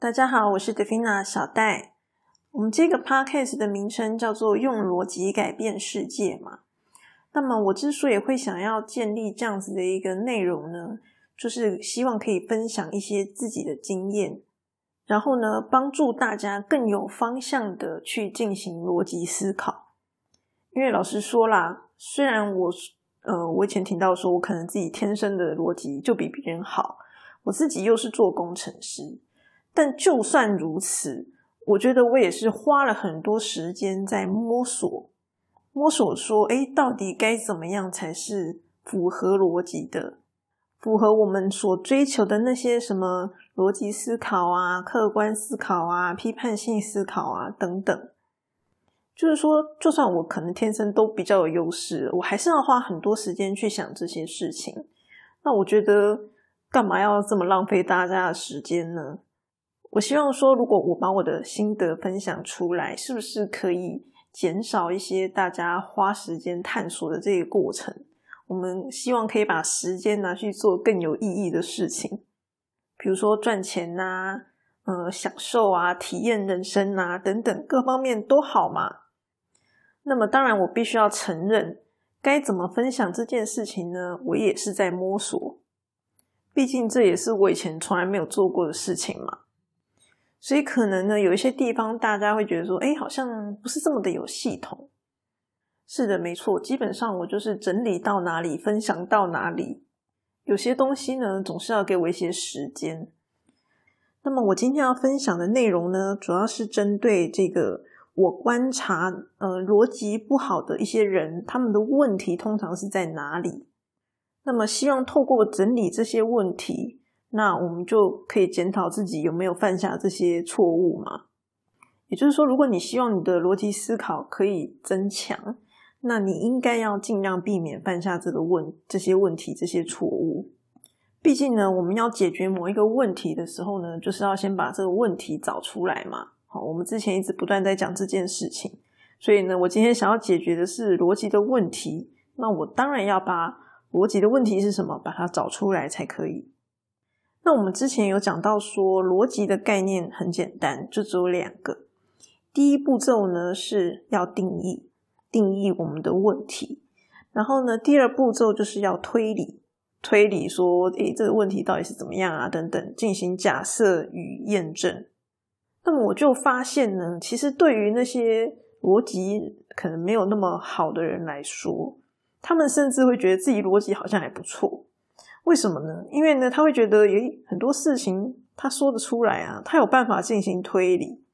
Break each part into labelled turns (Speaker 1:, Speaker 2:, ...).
Speaker 1: 大家好，我是 Devina 小戴。我们这个 podcast 的名称叫做“用逻辑改变世界”嘛。那么我之所以会想要建立这样子的一个内容呢，就是希望可以分享一些自己的经验，然后呢，帮助大家更有方向的去进行逻辑思考。因为老实说啦，虽然我呃，我以前听到说我可能自己天生的逻辑就比别人好，我自己又是做工程师。但就算如此，我觉得我也是花了很多时间在摸索，摸索说，哎，到底该怎么样才是符合逻辑的，符合我们所追求的那些什么逻辑思考啊、客观思考啊、批判性思考啊等等。就是说，就算我可能天生都比较有优势，我还是要花很多时间去想这些事情。那我觉得，干嘛要这么浪费大家的时间呢？我希望说，如果我把我的心得分享出来，是不是可以减少一些大家花时间探索的这个过程？我们希望可以把时间拿去做更有意义的事情，比如说赚钱呐，呃，享受啊，体验人生啊，等等各方面都好嘛。那么，当然我必须要承认，该怎么分享这件事情呢？我也是在摸索，毕竟这也是我以前从来没有做过的事情嘛。所以可能呢，有一些地方大家会觉得说，哎，好像不是这么的有系统。是的，没错，基本上我就是整理到哪里，分享到哪里。有些东西呢，总是要给我一些时间。那么我今天要分享的内容呢，主要是针对这个我观察，呃，逻辑不好的一些人，他们的问题通常是在哪里？那么希望透过整理这些问题。那我们就可以检讨自己有没有犯下这些错误嘛？也就是说，如果你希望你的逻辑思考可以增强，那你应该要尽量避免犯下这个问这些问题、这些错误。毕竟呢，我们要解决某一个问题的时候呢，就是要先把这个问题找出来嘛。好，我们之前一直不断在讲这件事情，所以呢，我今天想要解决的是逻辑的问题，那我当然要把逻辑的问题是什么，把它找出来才可以。那我们之前有讲到说，逻辑的概念很简单，就只有两个。第一步骤呢是要定义，定义我们的问题。然后呢，第二步骤就是要推理，推理说，诶，这个问题到底是怎么样啊？等等，进行假设与验证。那么我就发现呢，其实对于那些逻辑可能没有那么好的人来说，他们甚至会觉得自己逻辑好像还不错。为什么呢？因为呢，他会觉得，诶，很多事情他说得出来啊，他有办法进行推理。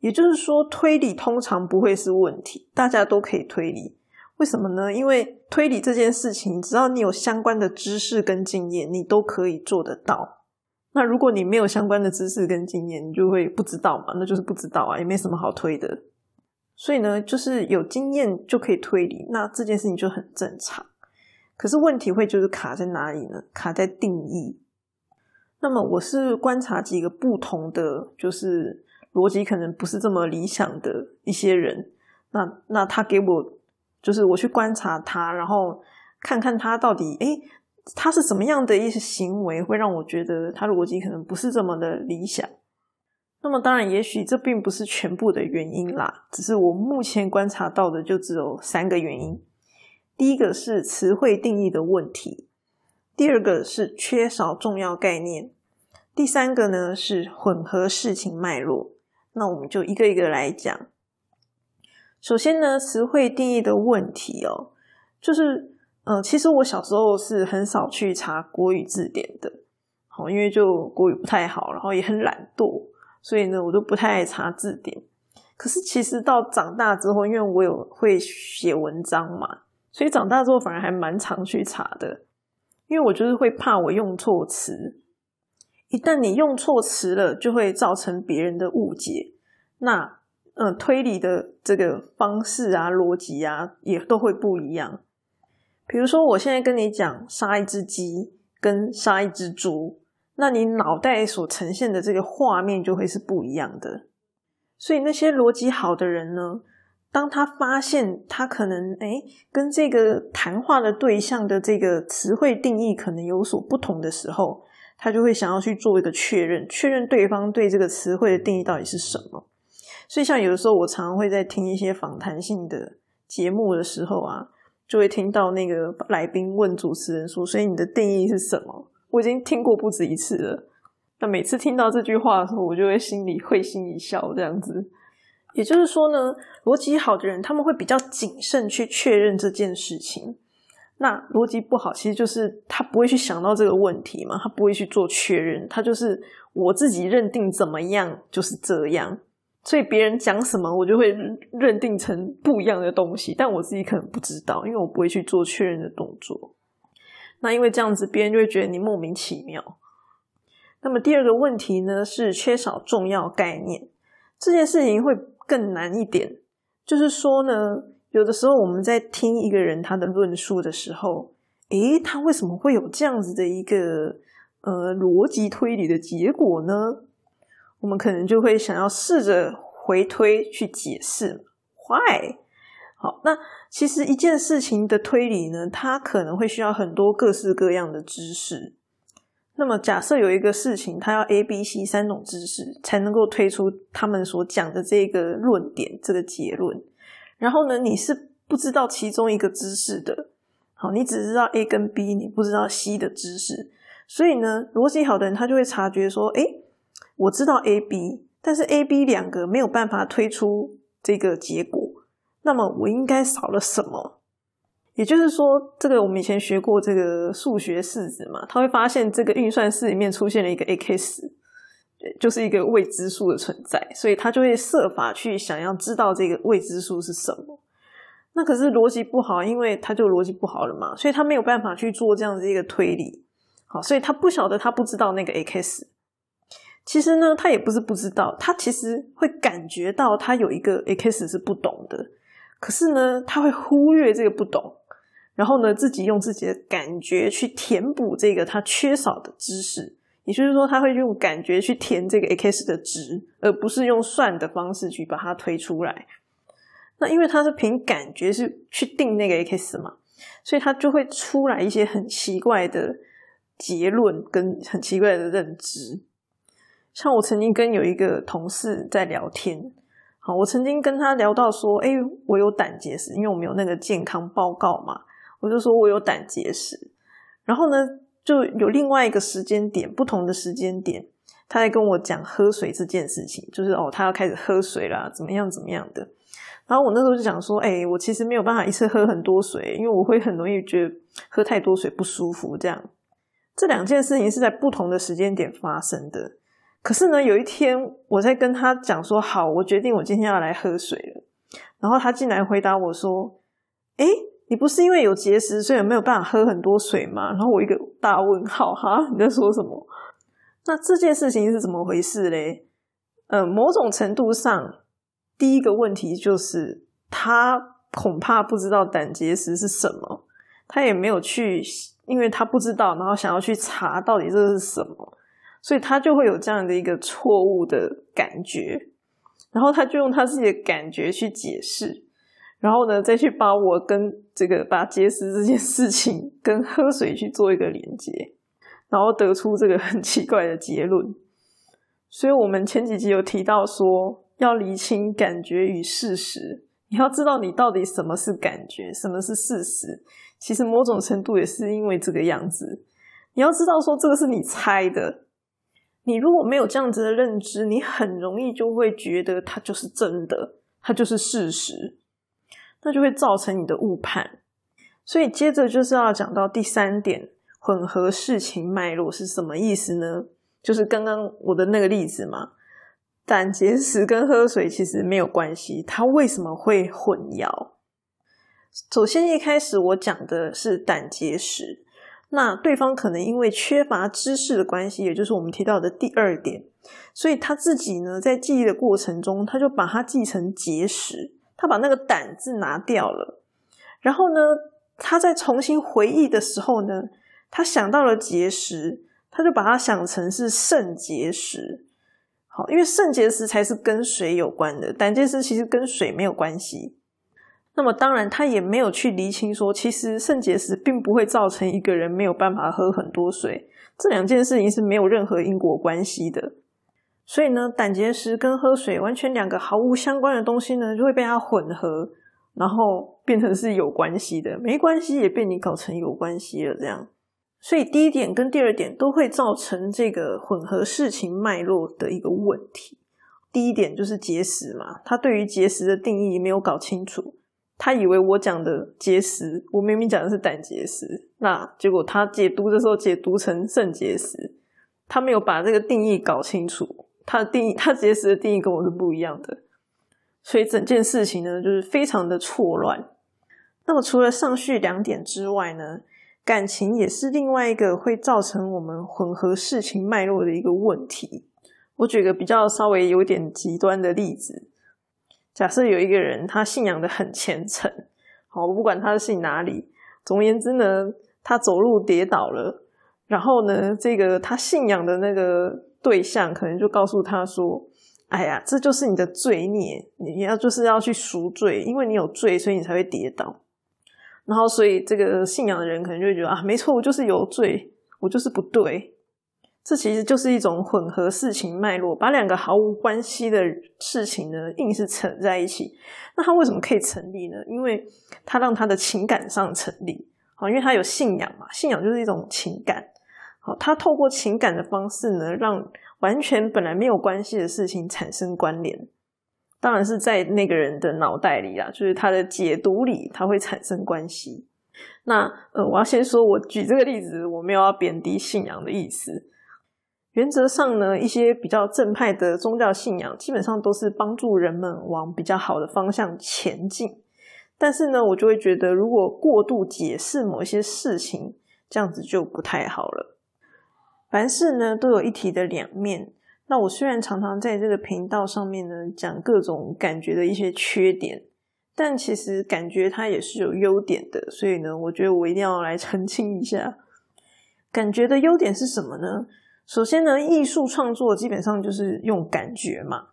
Speaker 1: 也就是说，推理通常不会是问题，大家都可以推理。为什么呢？因为推理这件事情，只要你有相关的知识跟经验，你都可以做得到。那如果你没有相关的知识跟经验，你就会不知道嘛，那就是不知道啊，也没什么好推的。所以呢，就是有经验就可以推理，那这件事情就很正常。可是问题会就是卡在哪里呢？卡在定义。那么我是观察几个不同的，就是逻辑可能不是这么理想的一些人。那那他给我，就是我去观察他，然后看看他到底，诶，他是什么样的一些行为会让我觉得他逻辑可能不是这么的理想。那么当然，也许这并不是全部的原因啦，只是我目前观察到的就只有三个原因。第一个是词汇定义的问题，第二个是缺少重要概念，第三个呢是混合事情脉络。那我们就一个一个来讲。首先呢，词汇定义的问题哦，就是，呃，其实我小时候是很少去查国语字典的，好，因为就国语不太好，然后也很懒惰，所以呢，我都不太爱查字典。可是其实到长大之后，因为我有会写文章嘛。所以长大之后反而还蛮常去查的，因为我就是会怕我用错词，一旦你用错词了，就会造成别人的误解，那嗯推理的这个方式啊、逻辑啊也都会不一样。比如说，我现在跟你讲杀一只鸡跟杀一只猪，那你脑袋所呈现的这个画面就会是不一样的。所以那些逻辑好的人呢？当他发现他可能哎跟这个谈话的对象的这个词汇定义可能有所不同的时候，他就会想要去做一个确认，确认对方对这个词汇的定义到底是什么。所以，像有的时候我常常会在听一些访谈性的节目的时候啊，就会听到那个来宾问主持人说：“所以你的定义是什么？”我已经听过不止一次了。那每次听到这句话的时候，我就会心里会心一笑，这样子。也就是说呢，逻辑好的人他们会比较谨慎去确认这件事情。那逻辑不好，其实就是他不会去想到这个问题嘛，他不会去做确认，他就是我自己认定怎么样就是这样。所以别人讲什么，我就会认定成不一样的东西，但我自己可能不知道，因为我不会去做确认的动作。那因为这样子，别人就会觉得你莫名其妙。那么第二个问题呢，是缺少重要概念，这件事情会更难一点。就是说呢，有的时候我们在听一个人他的论述的时候，诶，他为什么会有这样子的一个呃逻辑推理的结果呢？我们可能就会想要试着回推去解释，Why？好，那其实一件事情的推理呢，它可能会需要很多各式各样的知识。那么假设有一个事情，它要 A、B、C 三种知识才能够推出他们所讲的这个论点、这个结论。然后呢，你是不知道其中一个知识的，好，你只知道 A 跟 B，你不知道 C 的知识。所以呢，逻辑好的人他就会察觉说，哎。我知道 A、B，但是 A、B 两个没有办法推出这个结果，那么我应该少了什么？也就是说，这个我们以前学过这个数学式子嘛，他会发现这个运算式里面出现了一个 x，就是一个未知数的存在，所以他就会设法去想要知道这个未知数是什么。那可是逻辑不好，因为他就逻辑不好了嘛，所以他没有办法去做这样子一个推理。好，所以他不晓得，他不知道那个 x。其实呢，他也不是不知道，他其实会感觉到他有一个 x 是不懂的，可是呢，他会忽略这个不懂，然后呢，自己用自己的感觉去填补这个他缺少的知识，也就是说，他会用感觉去填这个 x 的值，而不是用算的方式去把它推出来。那因为他是凭感觉是去定那个 x 嘛，所以他就会出来一些很奇怪的结论跟很奇怪的认知。像我曾经跟有一个同事在聊天，好，我曾经跟他聊到说，哎，我有胆结石，因为我们有那个健康报告嘛，我就说我有胆结石，然后呢，就有另外一个时间点，不同的时间点，他在跟我讲喝水这件事情，就是哦，他要开始喝水啦，怎么样怎么样的，然后我那时候就讲说，哎，我其实没有办法一次喝很多水，因为我会很容易觉得喝太多水不舒服，这样，这两件事情是在不同的时间点发生的。可是呢，有一天我在跟他讲说：“好，我决定我今天要来喝水了。”然后他竟然回答我说：“哎，你不是因为有结石，所以没有办法喝很多水吗？”然后我一个大问号，哈，你在说什么？那这件事情是怎么回事嘞？呃，某种程度上，第一个问题就是他恐怕不知道胆结石是什么，他也没有去，因为他不知道，然后想要去查到底这是什么。所以他就会有这样的一个错误的感觉，然后他就用他自己的感觉去解释，然后呢，再去把我跟这个把结石这件事情跟喝水去做一个连接，然后得出这个很奇怪的结论。所以我们前几集有提到说，要厘清感觉与事实，你要知道你到底什么是感觉，什么是事实。其实某种程度也是因为这个样子，你要知道说这个是你猜的。你如果没有这样子的认知，你很容易就会觉得它就是真的，它就是事实，那就会造成你的误判。所以接着就是要讲到第三点，混合事情脉络是什么意思呢？就是刚刚我的那个例子嘛，胆结石跟喝水其实没有关系，它为什么会混淆？首先一开始我讲的是胆结石。那对方可能因为缺乏知识的关系，也就是我们提到的第二点，所以他自己呢，在记忆的过程中，他就把它记成结石，他把那个胆字拿掉了，然后呢，他在重新回忆的时候呢，他想到了结石，他就把它想成是肾结石。好，因为肾结石才是跟水有关的，胆结石其实跟水没有关系。那么当然，他也没有去厘清说，其实肾结石并不会造成一个人没有办法喝很多水，这两件事情是没有任何因果关系的。所以呢，胆结石跟喝水完全两个毫无相关的东西呢，就会被它混合，然后变成是有关系的，没关系也被你搞成有关系了。这样，所以第一点跟第二点都会造成这个混合事情脉络的一个问题。第一点就是结石嘛，他对于结石的定义没有搞清楚，他以为我讲的结石，我明明讲的是胆结石，那结果他解读的时候解读成肾结石，他没有把这个定义搞清楚。它的定义，它结石的定义跟我是不一样的，所以整件事情呢，就是非常的错乱。那么除了上述两点之外呢，感情也是另外一个会造成我们混合事情脉络的一个问题。我举个比较稍微有点极端的例子，假设有一个人他信仰的很虔诚，好，我不管他是信哪里，总而言之呢，他走路跌倒了，然后呢，这个他信仰的那个。对象可能就告诉他说：“哎呀，这就是你的罪孽，你要就是要去赎罪，因为你有罪，所以你才会跌倒。然后，所以这个信仰的人可能就会觉得啊，没错，我就是有罪，我就是不对。这其实就是一种混合事情脉络，把两个毫无关系的事情呢，硬是扯在一起。那他为什么可以成立呢？因为他让他的情感上成立，好，因为他有信仰嘛，信仰就是一种情感。”好，他透过情感的方式呢，让完全本来没有关系的事情产生关联。当然是在那个人的脑袋里啊，就是他的解读里，他会产生关系。那呃，我要先说，我举这个例子，我没有要贬低信仰的意思。原则上呢，一些比较正派的宗教信仰，基本上都是帮助人们往比较好的方向前进。但是呢，我就会觉得，如果过度解释某一些事情，这样子就不太好了。凡事呢都有一体的两面。那我虽然常常在这个频道上面呢讲各种感觉的一些缺点，但其实感觉它也是有优点的。所以呢，我觉得我一定要来澄清一下，感觉的优点是什么呢？首先呢，艺术创作基本上就是用感觉嘛。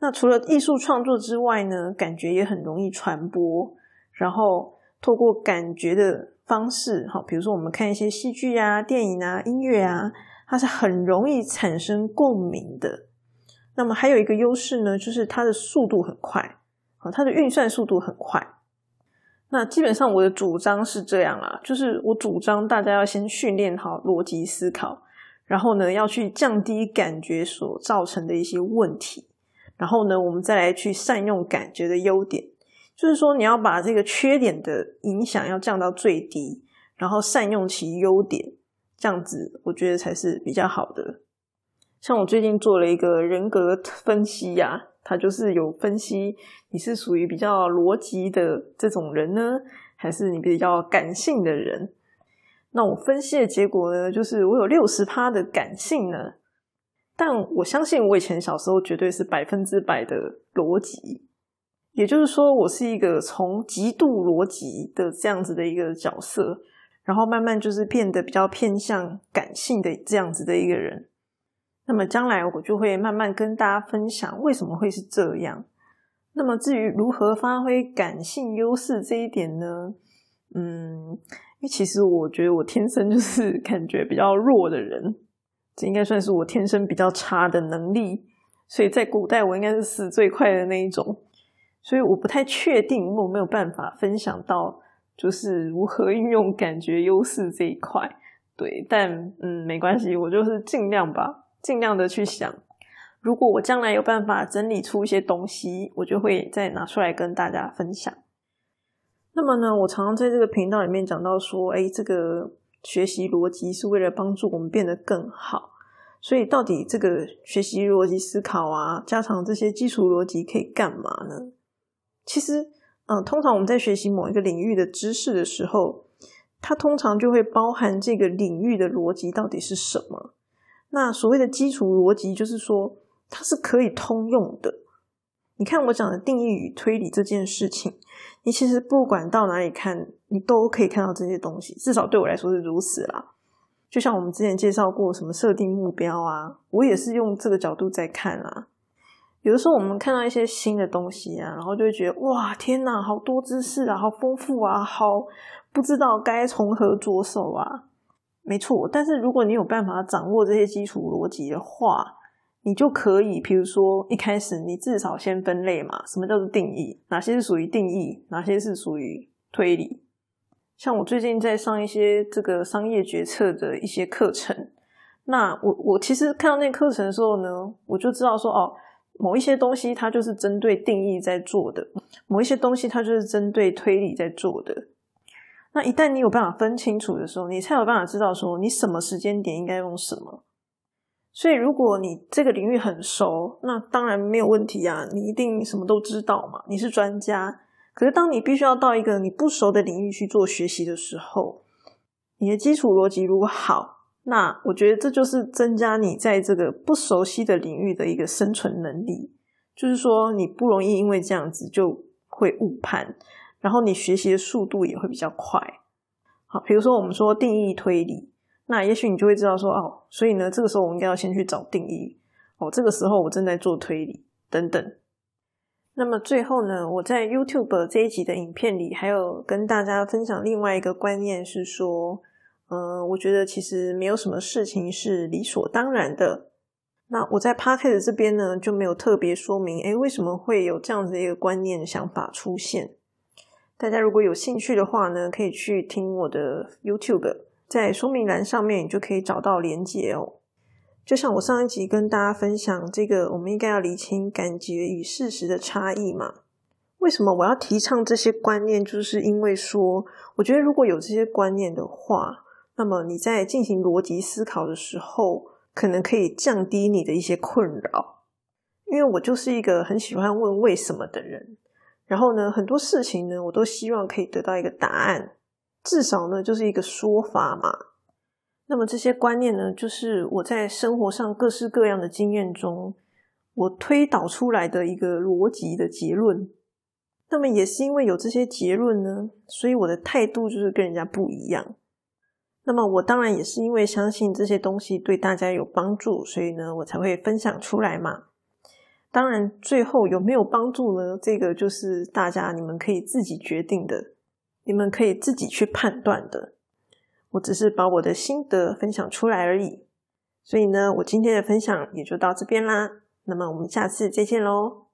Speaker 1: 那除了艺术创作之外呢，感觉也很容易传播。然后透过感觉的。方式哈，比如说我们看一些戏剧啊、电影啊、音乐啊，它是很容易产生共鸣的。那么还有一个优势呢，就是它的速度很快，啊，它的运算速度很快。那基本上我的主张是这样啦，就是我主张大家要先训练好逻辑思考，然后呢要去降低感觉所造成的一些问题，然后呢我们再来去善用感觉的优点。就是说，你要把这个缺点的影响要降到最低，然后善用其优点，这样子我觉得才是比较好的。像我最近做了一个人格分析呀，它就是有分析你是属于比较逻辑的这种人呢，还是你比较感性的人。那我分析的结果呢，就是我有六十趴的感性呢，但我相信我以前小时候绝对是百分之百的逻辑。也就是说，我是一个从极度逻辑的这样子的一个角色，然后慢慢就是变得比较偏向感性的这样子的一个人。那么将来我就会慢慢跟大家分享为什么会是这样。那么至于如何发挥感性优势这一点呢？嗯，因为其实我觉得我天生就是感觉比较弱的人，这应该算是我天生比较差的能力。所以在古代我应该是死最快的那一种。所以我不太确定，因为我没有办法分享到就是如何运用感觉优势这一块。对，但嗯，没关系，我就是尽量吧，尽量的去想。如果我将来有办法整理出一些东西，我就会再拿出来跟大家分享。那么呢，我常常在这个频道里面讲到说，哎，这个学习逻辑是为了帮助我们变得更好。所以，到底这个学习逻辑思考啊，加强这些基础逻辑可以干嘛呢？其实，嗯，通常我们在学习某一个领域的知识的时候，它通常就会包含这个领域的逻辑到底是什么。那所谓的基础逻辑，就是说它是可以通用的。你看我讲的定义与推理这件事情，你其实不管到哪里看，你都可以看到这些东西。至少对我来说是如此啦。就像我们之前介绍过什么设定目标啊，我也是用这个角度在看啊。有的时候我们看到一些新的东西啊，然后就会觉得哇，天哪，好多知识啊，好丰富啊，好不知道该从何着手啊。没错，但是如果你有办法掌握这些基础逻辑的话，你就可以，比如说一开始你至少先分类嘛，什么叫做定义？哪些是属于定义？哪些是属于推理？像我最近在上一些这个商业决策的一些课程，那我我其实看到那课程的时候呢，我就知道说哦。某一些东西，它就是针对定义在做的；某一些东西，它就是针对推理在做的。那一旦你有办法分清楚的时候，你才有办法知道说你什么时间点应该用什么。所以，如果你这个领域很熟，那当然没有问题啊，你一定什么都知道嘛，你是专家。可是，当你必须要到一个你不熟的领域去做学习的时候，你的基础逻辑如果好。那我觉得这就是增加你在这个不熟悉的领域的一个生存能力，就是说你不容易因为这样子就会误判，然后你学习的速度也会比较快。好，比如说我们说定义推理，那也许你就会知道说哦，所以呢，这个时候我应该要先去找定义。哦，这个时候我正在做推理等等。那么最后呢，我在 YouTube 这一集的影片里，还有跟大家分享另外一个观念是说。嗯，我觉得其实没有什么事情是理所当然的。那我在 p a r k e t 这边呢，就没有特别说明，哎，为什么会有这样子一个观念想法出现？大家如果有兴趣的话呢，可以去听我的 YouTube，在说明栏上面你就可以找到连接哦。就像我上一集跟大家分享这个，我们应该要理清感觉与事实的差异嘛？为什么我要提倡这些观念？就是因为说，我觉得如果有这些观念的话。那么你在进行逻辑思考的时候，可能可以降低你的一些困扰，因为我就是一个很喜欢问为什么的人。然后呢，很多事情呢，我都希望可以得到一个答案，至少呢，就是一个说法嘛。那么这些观念呢，就是我在生活上各式各样的经验中，我推导出来的一个逻辑的结论。那么也是因为有这些结论呢，所以我的态度就是跟人家不一样。那么我当然也是因为相信这些东西对大家有帮助，所以呢，我才会分享出来嘛。当然，最后有没有帮助呢？这个就是大家你们可以自己决定的，你们可以自己去判断的。我只是把我的心得分享出来而已。所以呢，我今天的分享也就到这边啦。那么我们下次再见喽。